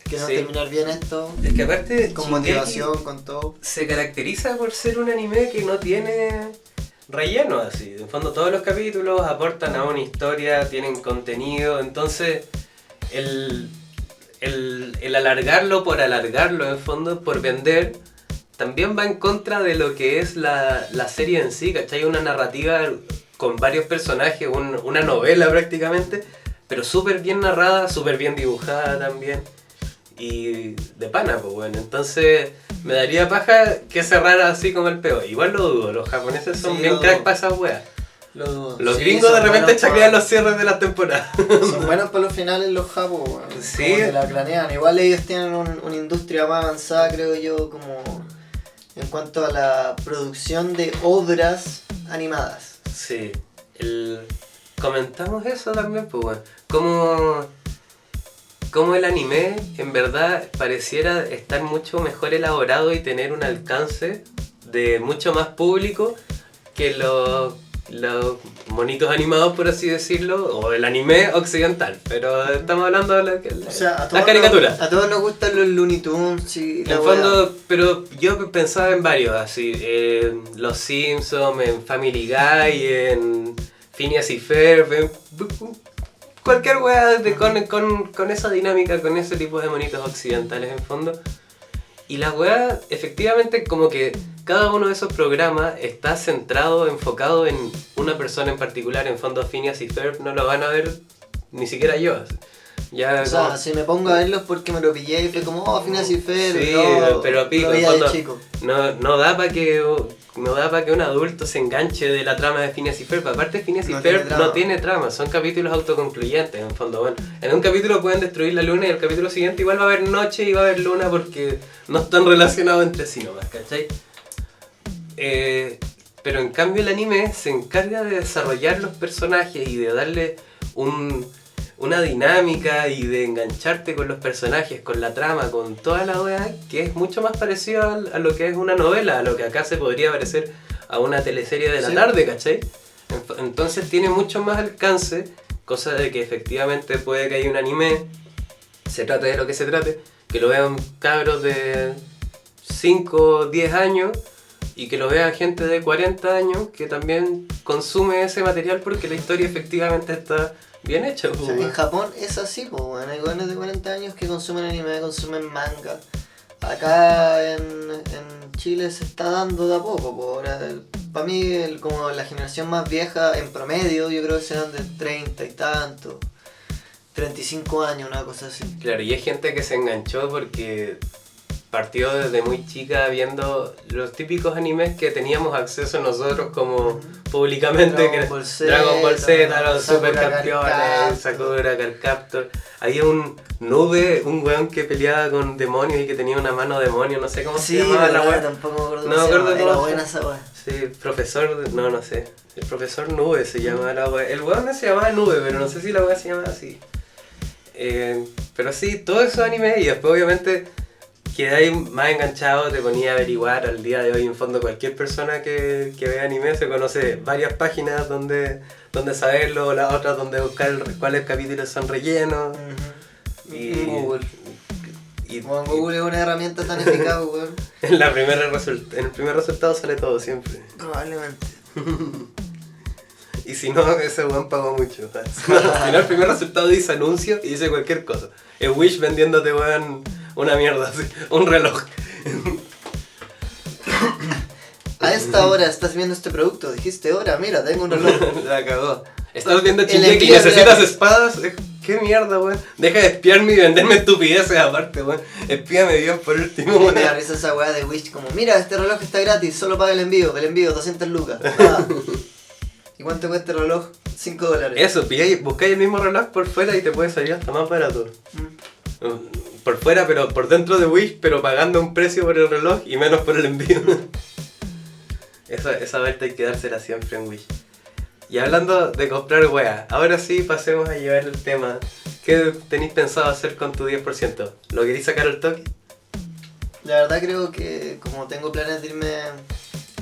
Queremos Sí. terminar bien esto. Es que aparte. Con Shingeki motivación, con todo. Se caracteriza por ser un anime que no tiene relleno así. En fondo todos los capítulos aportan a una historia, tienen contenido. Entonces, el, el, el alargarlo por alargarlo, en fondo, por vender. También va en contra de lo que es la, la serie en sí, ¿cachai? Una narrativa con varios personajes, un- una novela prácticamente, pero súper bien narrada, súper bien dibujada también. Y de pana, pues bueno. Entonces me daría paja que cerrara así como el peo. Igual lo dudo, los japoneses son Sí, bien lo crack dudo. para esas weas. Los, Los sí, gringos de repente chaclean los cierres de las temporadas. Son <laughs> buenos para los finales los japos, weón. Sí. Como que la planean. Igual ellos tienen un- una industria más avanzada, creo yo, como en cuanto a la producción de obras animadas. Sí, el... comentamos eso también, pues bueno. Como, como el anime en verdad pareciera estar mucho mejor elaborado y tener un alcance de mucho más público que los, los monitos animados, por así decirlo, o el anime occidental. Pero estamos hablando de la, la- O sea, a las caricaturas. nos, a todos nos gustan los Looney Tunes y En fondo, pero yo pensaba en varios, así, en Los Simpsons, en Family Guy, en Phineas y Ferb, en cualquier weá con, con, con esa dinámica, con ese tipo de monitos occidentales en fondo. Y la weá, efectivamente, como que cada uno de esos programas está centrado, enfocado en una persona en particular. En fondo, Phineas y Ferb no lo van a ver ni siquiera yo. Ya O sea, como- si me pongo a verlos porque me lo pillé y fue como, oh, Phineas y Ferb. Sí, no, pero pico, fondo, chico. No, no da para que no da para que un adulto se enganche de la trama de Phineas y Ferb. Aparte Phineas y No Ferb tiene no tiene trama, son capítulos autoconcluyentes en fondo. Bueno, en un capítulo pueden destruir la luna y el capítulo siguiente igual va a haber noche y va a haber luna porque no están relacionados entre sí nomás, ¿cachai? Eh, pero en cambio el anime se encarga de desarrollar los personajes y de darle un, una dinámica y de engancharte con los personajes, con la trama, con toda la weá, que es mucho más parecido a, lo que es una novela, a lo que acá se podría parecer a una teleserie de la Sí. tarde, ¿cachai? Ent- Entonces tiene mucho más alcance, cosa de que efectivamente puede que haya un anime, se trate de lo que se trate, que lo vean cabros de 5, 10 años y que lo vea gente de 40 años que también consume ese material porque la historia efectivamente está bien hecha. O sea, en. Japón es así, pues, bueno, hay jóvenes de 40 años que consumen anime, consumen manga. Acá en, en Chile se está dando de a poco, para mí el- como la generación más vieja en promedio yo creo que serán de 30 y tanto, 35 años, una cosa así. Claro, y hay gente que se enganchó porque partió desde muy chica viendo los típicos animes que teníamos acceso nosotros como públicamente, Dragon Ball Z, Dragon Ball Z, los Sakura supercampeones, Sakura, Carcaptor. Había un nube, un weón que peleaba con demonios y que tenía una mano demonio, no sé cómo Sí, se llamaba la weá. tampoco me acuerdo No me acuerdo cómo era buena esa weá. Sí, profesor, no, no sé. El profesor Nube se llamaba la wea. El weón se llamaba Nube, pero no sé si la wea se llamaba así. Eh, pero sí, todo eso anime y después obviamente quedáis más enganchado, te ponía a averiguar al día de hoy en fondo cualquier persona que, que vea anime se conoce varias páginas donde, donde saberlo, las otras donde buscar el- cuáles capítulos son rellenos. Y, Google. y- Bueno, Google es una herramienta tan eficaz, <laughs> weón. en, la primera en el primer resultado sale todo siempre. Probablemente. <laughs> Y si no, ese weón pagó mucho. <laughs> Si no, el primer resultado dice anuncio y dice cualquier cosa. Es Wish vendiéndote, weón, una mierda así, un reloj. A esta hora estás viendo este producto, dijiste hora, mira, tengo un reloj. <laughs> La cagó. Estás viendo El Shingeki y necesitas espadas. Eh, ¿Qué mierda, weón? Deja de espiarme y venderme estupideces aparte, weón. Espíame bien por último, Me weón. da risa esa weá de Wish como, mira, este reloj está gratis, solo paga el envío, el envío, 200 lucas. <laughs> Ah. ¿Y cuánto cuesta el reloj? 5 dólares. Eso, pilláis, buscáis el mismo reloj por fuera y te puede salir hasta más barato. Mm. Por fuera, pero por dentro de Wish, pero pagando un precio por el reloj y menos por el envío. <laughs> esa, esa vuelta hay que dársela siempre en Wish. Y hablando de comprar weas, ahora sí pasemos a llevar el tema. ¿Qué tenéis pensado hacer con tu 10%? ¿Lo queréis sacar al toque? La verdad creo que como tengo planes de irme a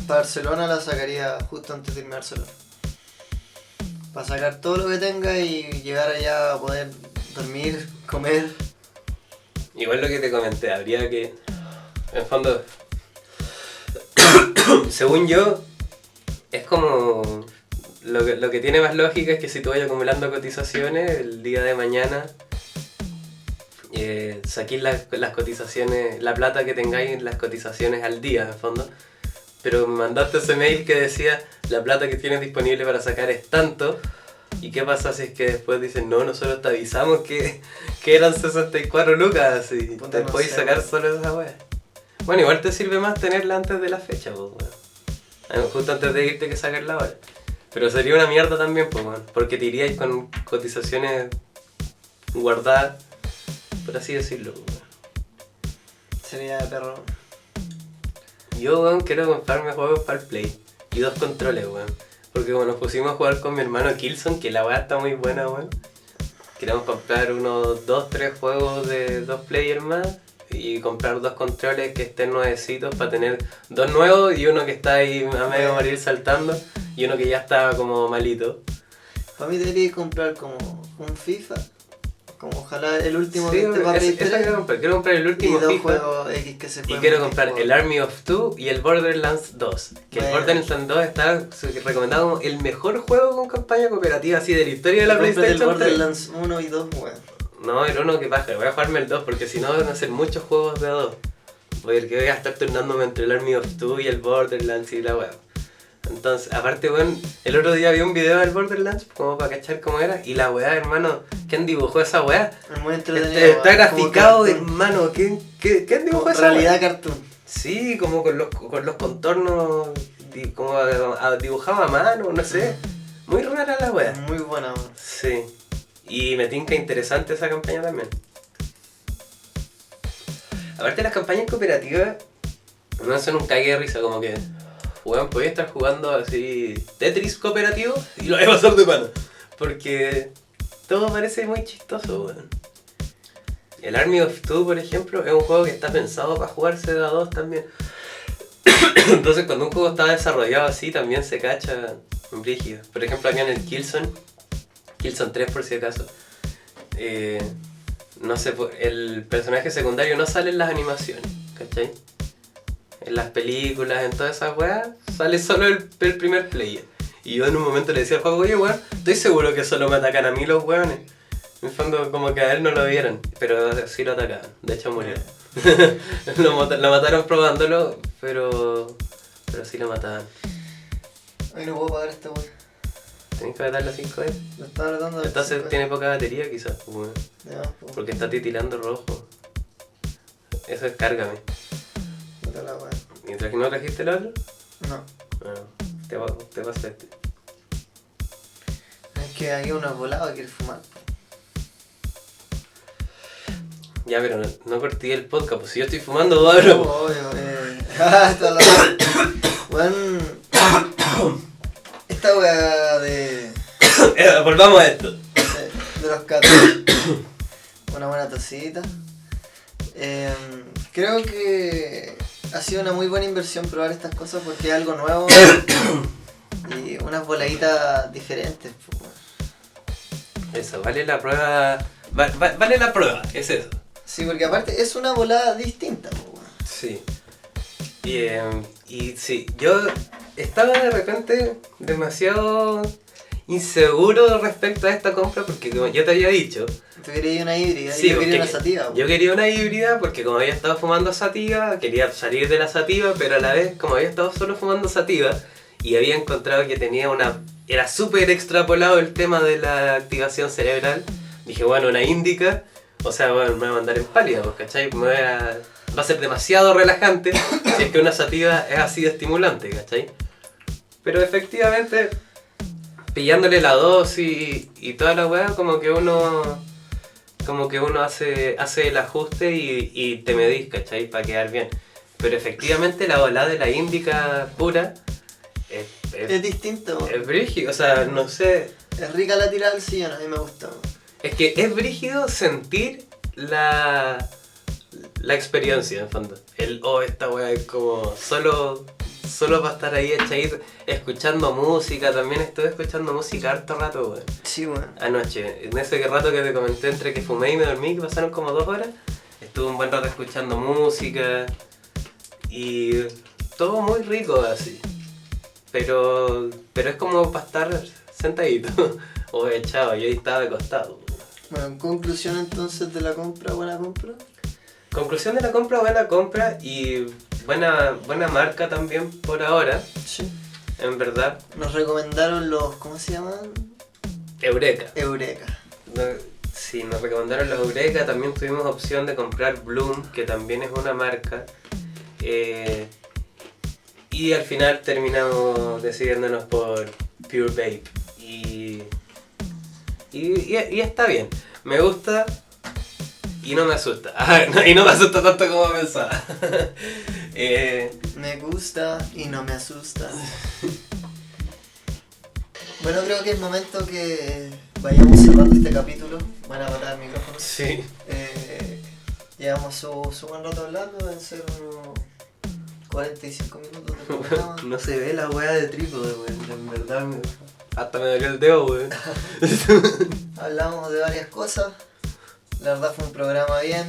Barcelona, la sacaría justo antes de irme a Barcelona. Para sacar todo lo que tenga y llegar allá a poder dormir, comer. Igual lo que te comenté, habría que. En fondo. <coughs> según yo, es como. Lo que, lo que tiene más lógica es que si tú vayas acumulando cotizaciones, el día de mañana eh, saquéis las, las cotizaciones, la plata que tengáis en las cotizaciones al día, en fondo. Pero me mandaste ese mail que decía la plata que tienes disponible para sacar es tanto. ¿Y qué pasa si es que después dicen, no, nosotros te avisamos que, que eran 64 lucas y te no podéis sacar weón. solo esa wea? Bueno, igual te sirve más tenerla antes de la fecha, pues, weón. Justo antes de irte que sacarla ahora. Pero sería una mierda también, pues, weón. Porque te iríais con cotizaciones guardadas, por así decirlo, pues, weón. Sería de perro. Yo, weón, quiero comprarme juegos para el Play. Y dos controles, weón. Porque bueno, nos pusimos a jugar con mi hermano Kilson, que la weá está muy buena, weón. Queremos comprar unos dos, tres juegos de dos players más. Y comprar dos controles que estén nuevecitos para tener dos nuevos y uno que está ahí a medio morir saltando. Y uno que ya está como malito. Para mí debería comprar como un FIFA. Como ojalá el último Sí, que esté para 3, quiero comprar. Quiero comprar el Y último dos FIFA. juegos X que se Y quiero comprar el. Army of Two y el Borderlands 2. Que el Bueno. Borderlands 2 está recomendado como el mejor juego con campaña cooperativa así de la historia de la PlayStation. el 3. Borderlands 1 y 2, weón. No, el uno que baja, voy a jugarme el 2 porque si no van a ser muchos juegos de a 2. Porque voy a estar turnándome entre el Army of Two y el Borderlands y la web. Entonces, aparte, weón, el otro día vi un video del Borderlands como para cachar cómo era. Y la weá, hermano, ¿quién dibujó esa weá? Muy entretenido. Este, está graficado, hermano. ¿Quién, qué, ¿Quién dibujó Como esa weá? Realidad cartoon. Sí, como con los, con los contornos, como a- dibujado a mano, no sé. Muy rara la wea. Muy buena, weón. Sí. Y me tinca interesante esa campaña también. Aparte las campañas cooperativas no son un cague de risa, como que, weón, podía estar jugando así Tetris cooperativo y lo voy a <laughs> pasar de pana. Porque todo parece muy chistoso, weón. El Army of Two, por ejemplo, es un juego que está pensado para jugarse de a dos también. <coughs> Entonces cuando un juego está desarrollado así también se cacha brígido. Por ejemplo acá en el Killzone, Killzone 3 por si acaso, eh, no sé, el personaje secundario no sale en las animaciones, ¿cachai? En las películas, en todas esas weas, sale solo el, el primer player. Y yo en un momento le decía al juego, oye weón, estoy seguro que solo me atacan a mí los weones. En el fondo como que a él no lo vieron, pero sí lo atacaban, de hecho murió. <laughs> lo, mata- lo mataron probándolo, pero, pero sí lo mataban. Ay, no puedo pagar esta weón. Tenés que darle 5 veces. Lo estaba tratando de Entonces tiene poca batería quizás, pues, weón. Pues, porque está titilando rojo. Eso es cárgame. La. Mientras que no trajiste el otro, No. bueno, te, va- te pasaste. Es que aquí uno volado y quiere fumar. Ya, pero no, no corté el podcast, pues si yo estoy fumando. Oh, obvio, eh. <coughs> Ah, esta la <coughs> weón. <coughs> Esta weá de. Eh, Volvamos a esto. de, de los catos. Una buena tacita. Eh, creo que ha sido una muy buena inversión probar estas cosas porque es algo nuevo <coughs> y unas voladitas diferentes. pues. Eso, vale la prueba. va- va- vale la prueba, es eso. Sí, porque aparte es una volada distinta. pues. Sí. Y, eh, y sí, yo estaba de repente demasiado inseguro respecto a esta compra porque como yo te había dicho, Tú querías una híbrida Sí, y yo quería una sativa. Yo quería una híbrida porque como había estado fumando sativa, quería salir de la sativa, pero a la vez como había estado solo fumando sativa y había encontrado que tenía una... Era súper extrapolado el tema de la activación cerebral, dije, bueno, una índica, o sea, bueno, me va a mandar en pálida, pues, ¿cachai? Me voy a- va a ser demasiado relajante <coughs> si es que una sativa es así de estimulante, ¿cachai? Pero efectivamente, pillándole la dosis y toda la weá, como que uno como que uno hace, hace el ajuste y, y te medís, ¿cachai? Para quedar bien. Pero efectivamente la volada de la índica pura es, es, Es distinto. es brígido, o sea, no sé. Es rica la tirada del sillón, a mí me gusta. Es que es brígido sentir la, la experiencia, en fondo. El, oh, esta weá es como solo solo para estar ahí echadito, escuchando música. También estuve escuchando música harto rato, weón. Sí, weón. Anoche, en ese rato que te comenté entre que fumé y me dormí, que pasaron como dos horas, estuve un buen rato escuchando música y todo muy rico así. Pero, pero es como para estar sentadito <laughs> o echado, yo ahí estaba de costado. Bueno, en conclusión entonces de la compra, buena compra. Conclusión de la compra, buena compra y buena, buena marca también por ahora, Sí. en verdad. Nos recomendaron los, ¿cómo se llaman? Eureka. Eureka. No, sí, nos recomendaron los Eureka, también tuvimos opción de comprar Bloom, que también es una marca. eh, y al final terminamos decidiéndonos por Pure Vape. Y, y, y- y está bien. Me gusta y no me asusta. <laughs> Y no me asusta tanto como pensaba. <laughs> Eh, Me gusta y no me asusta. Bueno, creo que es momento que vayamos cerrando este capítulo. Van a parar el micrófono. sí. Eh, llevamos su, su buen rato hablando, deben ser unos 45 minutos de programa. <laughs> No se ve la weá de trípode, weón. En verdad, me- hasta me dolió el dedo, weón. <laughs> Hablamos de varias cosas. La verdad fue un programa bien,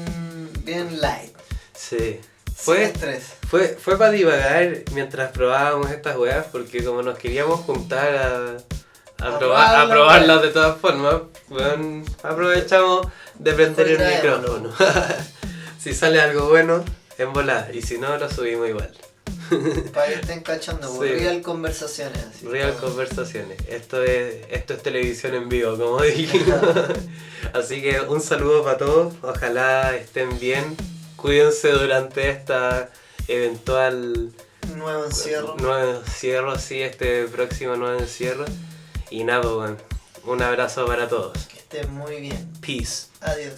bien light. Sí. Fue, estrés. fue, fue para divagar mientras probábamos estas weas, porque como nos queríamos juntar a, a, A probar, a probarlas, de todas formas, weón, aprovechamos de prender el micrófono. <laughs> si sale algo bueno, en volar, y si no, lo subimos igual. Para que estén <laughs> cachando, Sí. por real conversaciones. Así, Real como- conversaciones. Esto es, esto es televisión en vivo, como <laughs> dijimos. Así que un saludo para todos. Ojalá estén bien. Cuídense durante esta eventual Nuevo encierro. nuevo encierro, sí, este próximo nuevo encierro. Y nada, pues, bueno, un abrazo para todos. Que estén muy bien. Peace. Adiós.